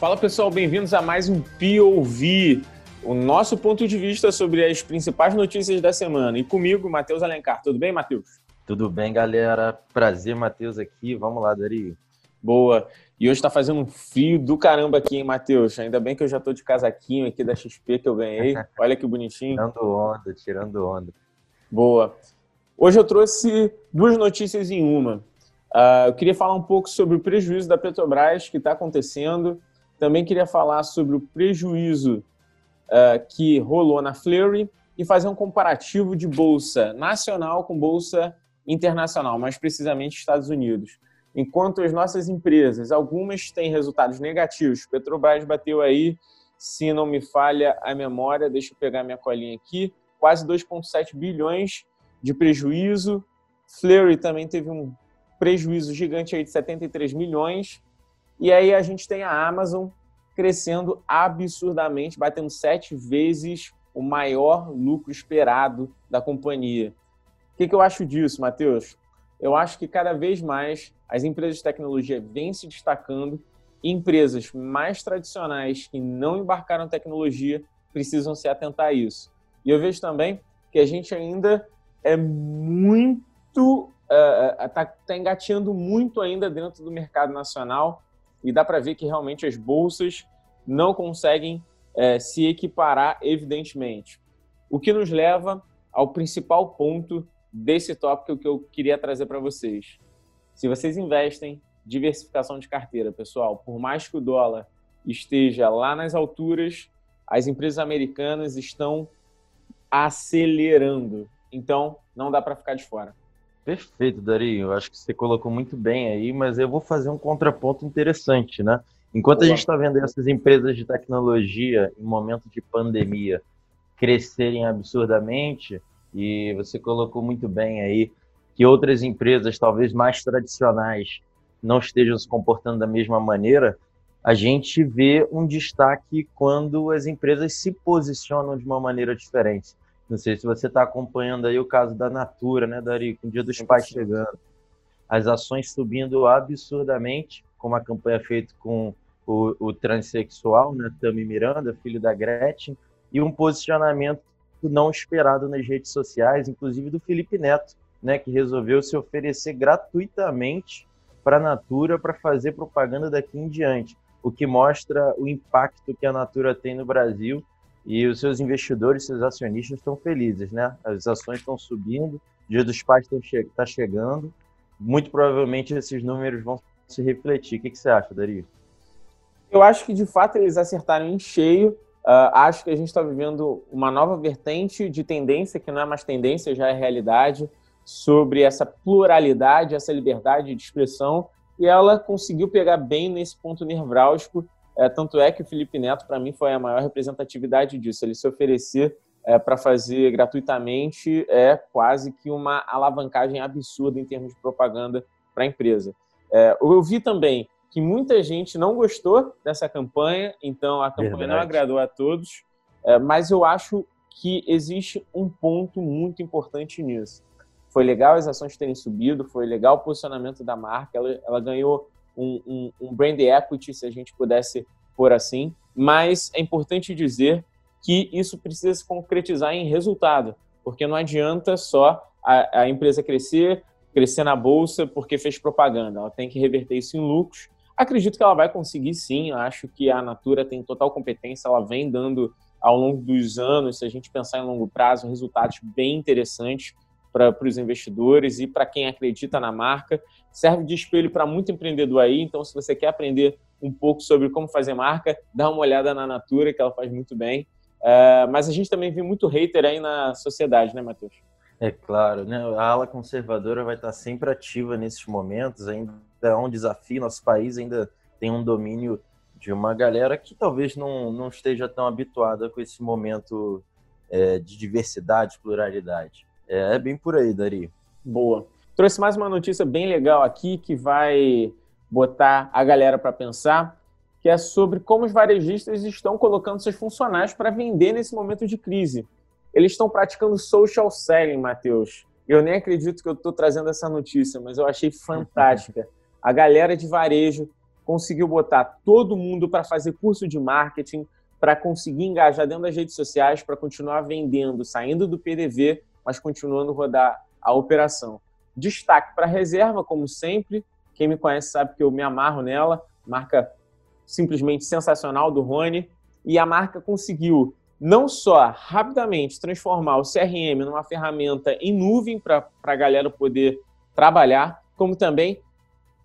Fala pessoal, bem-vindos a mais um POV, o nosso ponto de vista sobre as principais notícias da semana. E comigo, Matheus Alencar. Tudo bem, Matheus? Tudo bem, galera. Prazer, Matheus, aqui. Vamos lá, Dari. Boa. E hoje está fazendo um frio do caramba aqui, hein, Matheus? Ainda bem que eu já estou de casaquinho aqui da XP que eu ganhei. Olha que bonitinho. tirando onda, tirando onda. Boa. Hoje eu trouxe duas notícias em uma. Uh, eu queria falar um pouco sobre o prejuízo da Petrobras que está acontecendo. Também queria falar sobre o prejuízo uh, que rolou na Fleury e fazer um comparativo de bolsa nacional com bolsa internacional, mais precisamente Estados Unidos. Enquanto as nossas empresas, algumas têm resultados negativos, Petrobras bateu aí, se não me falha a memória, deixa eu pegar minha colinha aqui, quase 2,7 bilhões de prejuízo. Fleury também teve um prejuízo gigante aí de 73 milhões. E aí a gente tem a Amazon crescendo absurdamente, batendo sete vezes o maior lucro esperado da companhia. O que, que eu acho disso, Matheus? Eu acho que cada vez mais as empresas de tecnologia vêm se destacando e empresas mais tradicionais que não embarcaram tecnologia precisam se atentar a isso. E eu vejo também que a gente ainda é muito está uh, tá, tá engateando muito ainda dentro do mercado nacional e dá para ver que realmente as bolsas não conseguem uh, se equiparar, evidentemente. O que nos leva ao principal ponto desse tópico que eu queria trazer para vocês. Se vocês investem, diversificação de carteira, pessoal, por mais que o dólar esteja lá nas alturas, as empresas americanas estão acelerando. Então, não dá para ficar de fora. Perfeito, Dario. Eu acho que você colocou muito bem aí, mas eu vou fazer um contraponto interessante, né? Enquanto Boa. a gente está vendo essas empresas de tecnologia em momento de pandemia crescerem absurdamente, e você colocou muito bem aí que outras empresas, talvez mais tradicionais, não estejam se comportando da mesma maneira, a gente vê um destaque quando as empresas se posicionam de uma maneira diferente. Não sei se você está acompanhando aí o caso da Natura, né, Dari? Com o Dia dos Pais chegando. As ações subindo absurdamente, como a campanha feita com o, o transexual, né, Tami Miranda, filho da Gretchen, e um posicionamento não esperado nas redes sociais, inclusive do Felipe Neto, né, que resolveu se oferecer gratuitamente para a Natura para fazer propaganda daqui em diante, o que mostra o impacto que a Natura tem no Brasil e os seus investidores, seus acionistas estão felizes, né? As ações estão subindo, o Dia dos Pais está tá chegando, muito provavelmente esses números vão se refletir. O que, que você acha, Dario? Eu acho que de fato eles acertaram em cheio. Uh, acho que a gente está vivendo uma nova vertente de tendência, que não é mais tendência, já é realidade, sobre essa pluralidade, essa liberdade de expressão, e ela conseguiu pegar bem nesse ponto nevrálgico é, tanto é que o Felipe Neto, para mim, foi a maior representatividade disso. Ele se oferecer é, para fazer gratuitamente é quase que uma alavancagem absurda em termos de propaganda para a empresa. É, eu vi também que muita gente não gostou dessa campanha, então a campanha Verdade. não agradou a todos, é, mas eu acho que existe um ponto muito importante nisso. Foi legal as ações terem subido, foi legal o posicionamento da marca, ela, ela ganhou um, um, um brand equity, se a gente pudesse pôr assim, mas é importante dizer que isso precisa se concretizar em resultado, porque não adianta só a, a, empresa crescer, crescer na bolsa porque fez propaganda, ela tem que reverter isso em lucros. Acredito que ela vai conseguir sim, acho que a Natura tem total competência, ela vem dando ao longo dos anos, se a gente pensar em longo prazo, resultados bem interessantes para os investidores e para quem acredita na marca. Serve de espelho para muito empreendedor aí, então se você quer aprender um pouco sobre como fazer marca, dá uma olhada na Natura, que ela faz muito bem. Uh, mas a gente também vê muito hater aí na sociedade, né, Matheus? É claro, né? A ala conservadora vai estar sempre ativa nesses momentos, ainda é um desafio, nosso país ainda tem um domínio de uma galera que talvez não, não esteja tão habituada com esse momento é, de diversidade, pluralidade. É, é bem por aí, Dari. Boa. Trouxe mais uma notícia bem legal aqui que vai botar a galera para pensar, que é sobre como os varejistas estão colocando seus funcionários para vender nesse momento de crise. Eles estão praticando social selling, Matheus. Eu nem acredito que eu estou trazendo essa notícia, mas eu achei fantástica. A galera de varejo conseguiu botar todo mundo para fazer curso de marketing, para conseguir engajar dentro das redes sociais, para continuar vendendo, saindo do PDV, mas continuando a rodar a operação. Destaque para a reserva, como sempre. Quem me conhece sabe que eu me amarro nela. Marca simplesmente sensacional do Rony. E a marca conseguiu não só rapidamente transformar o CRM numa ferramenta em nuvem para a galera poder trabalhar, como também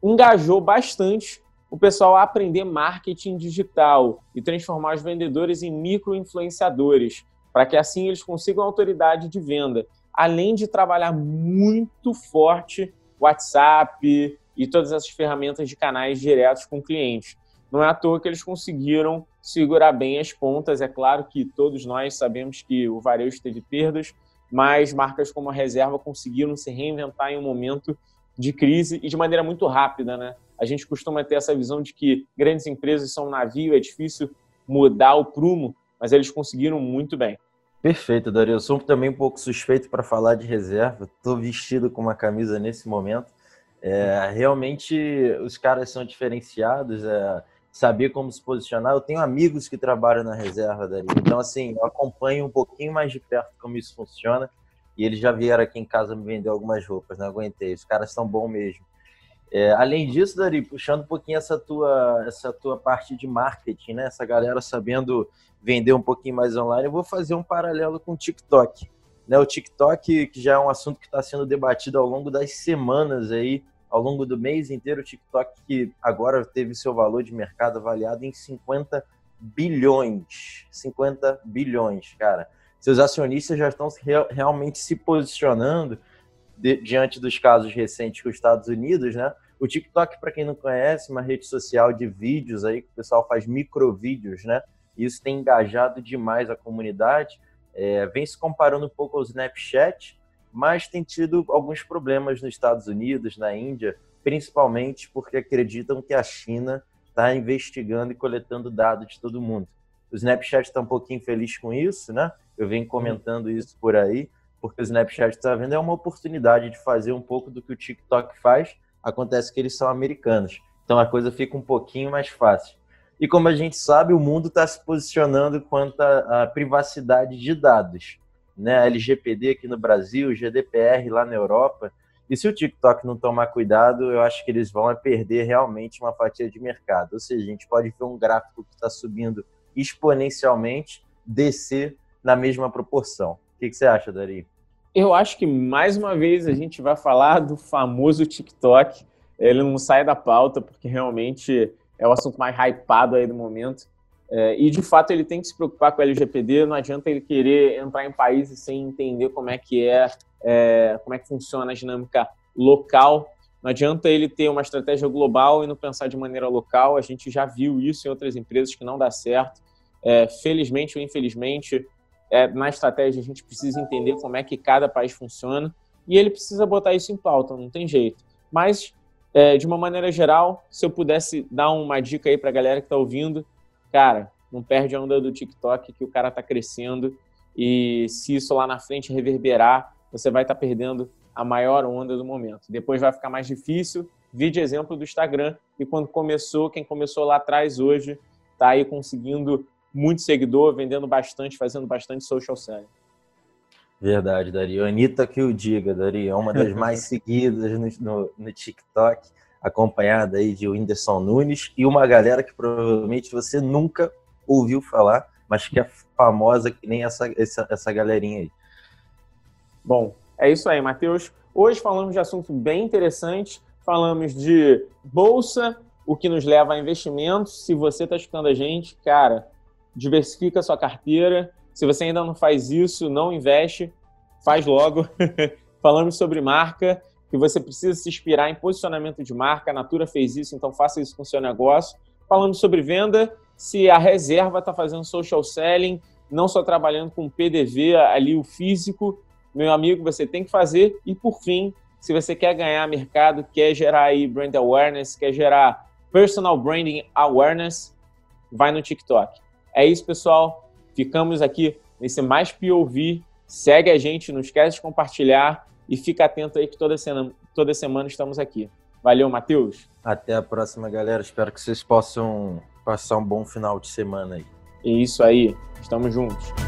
engajou bastante o pessoal a aprender marketing digital e transformar os vendedores em micro-influenciadores, para que assim eles consigam autoridade de venda, além de trabalhar muito forte WhatsApp e todas essas ferramentas de canais diretos com clientes. Não é à toa que eles conseguiram segurar bem as pontas. É claro que todos nós sabemos que o varejo teve perdas, mas marcas como a Reserva conseguiram se reinventar em um momento de crise e de maneira muito rápida, né? A gente costuma ter essa visão de que grandes empresas são um navio, é difícil mudar o prumo, mas eles conseguiram muito bem. Perfeito, Dario. Eu sou também um pouco suspeito para falar de reserva. Estou vestido com uma camisa nesse momento. É, realmente, os caras são diferenciados. É, saber como se posicionar. Eu tenho amigos que trabalham na reserva, Dario. Então, assim, eu acompanho um pouquinho mais de perto como isso funciona. E eles já vieram aqui em casa me vender algumas roupas, não aguentei. Os caras são bons mesmo. É, além disso, Dari, puxando um pouquinho essa tua, essa tua parte de marketing, né? Essa galera sabendo vender um pouquinho mais online, eu vou fazer um paralelo com o TikTok. Né? O TikTok, que já é um assunto que está sendo debatido ao longo das semanas aí, ao longo do mês inteiro, o TikTok que agora teve seu valor de mercado avaliado em 50 bilhões. 50 bilhões, cara. Seus acionistas já estão realmente se posicionando de, diante dos casos recentes com os Estados Unidos, né? O TikTok, para quem não conhece, uma rede social de vídeos aí que o pessoal faz microvídeos, né? Isso tem engajado demais a comunidade. É, vem se comparando um pouco ao Snapchat, mas tem tido alguns problemas nos Estados Unidos, na Índia, principalmente porque acreditam que a China está investigando e coletando dados de todo mundo. O Snapchat está um pouquinho feliz com isso, né? Eu venho comentando isso por aí, porque o Snapchat está vendo é uma oportunidade de fazer um pouco do que o TikTok faz. Acontece que eles são americanos, então a coisa fica um pouquinho mais fácil. E como a gente sabe, o mundo está se posicionando quanto à privacidade de dados. Né? LGPD aqui no Brasil, GDPR lá na Europa. E se o TikTok não tomar cuidado, eu acho que eles vão perder realmente uma fatia de mercado. Ou seja, a gente pode ver um gráfico que está subindo exponencialmente, descer na mesma proporção. O que, que você acha, Dari? Eu acho que mais uma vez a gente vai falar do famoso TikTok. Ele não sai da pauta porque realmente é o assunto mais hypado aí do momento. É, e de fato ele tem que se preocupar com o LGPD. Não adianta ele querer entrar em países sem entender como é que é, é como é que funciona a dinâmica local. Não adianta ele ter uma estratégia global e não pensar de maneira local. A gente já viu isso em outras empresas que não dá certo. É, felizmente ou infelizmente, é, na estratégia a gente precisa entender como é que cada país funciona e ele precisa botar isso em pauta, não tem jeito. Mas, é, de uma maneira geral, se eu pudesse dar uma dica aí para a galera que está ouvindo, cara, não perde a onda do TikTok que o cara está crescendo e se isso lá na frente reverberar, você vai estar tá perdendo a maior onda do momento. Depois vai ficar mais difícil. Vídeo exemplo do Instagram, e quando começou, quem começou lá atrás hoje está aí conseguindo muito seguidor, vendendo bastante, fazendo bastante social selling. Verdade, Dario. Anitta que o diga, Dario. É uma das mais seguidas no, no, no, TikTok, acompanhada aí de Whindersson Nunes e uma galera que provavelmente você nunca ouviu falar, mas que é famosa que nem essa, essa, essa galerinha aí. Bom, é isso aí, Matheus. Hoje falamos de assunto bem interessante. Falamos de bolsa, o que nos leva a investimentos. Se você está escutando a gente, cara, diversifica a sua carteira. Se você ainda não faz isso, não investe, faz logo. Falamos sobre marca, que você precisa se inspirar em posicionamento de marca. A Natura fez isso, então faça isso com o seu negócio. Falamos sobre venda, se a reserva está fazendo social selling, não só trabalhando com PDV, ali o físico, meu amigo, você tem que fazer. E por fim, se você quer ganhar mercado, quer gerar aí brand awareness, quer gerar personal branding awareness, vai no TikTok. É isso, pessoal. Ficamos aqui nesse mais POV. Segue a gente, não esquece de compartilhar e fica atento aí que toda semana, toda semana estamos aqui. Valeu, Matheus. Até a próxima, galera. Espero que vocês possam passar um bom final de semana aí. É isso aí. Estamos juntos.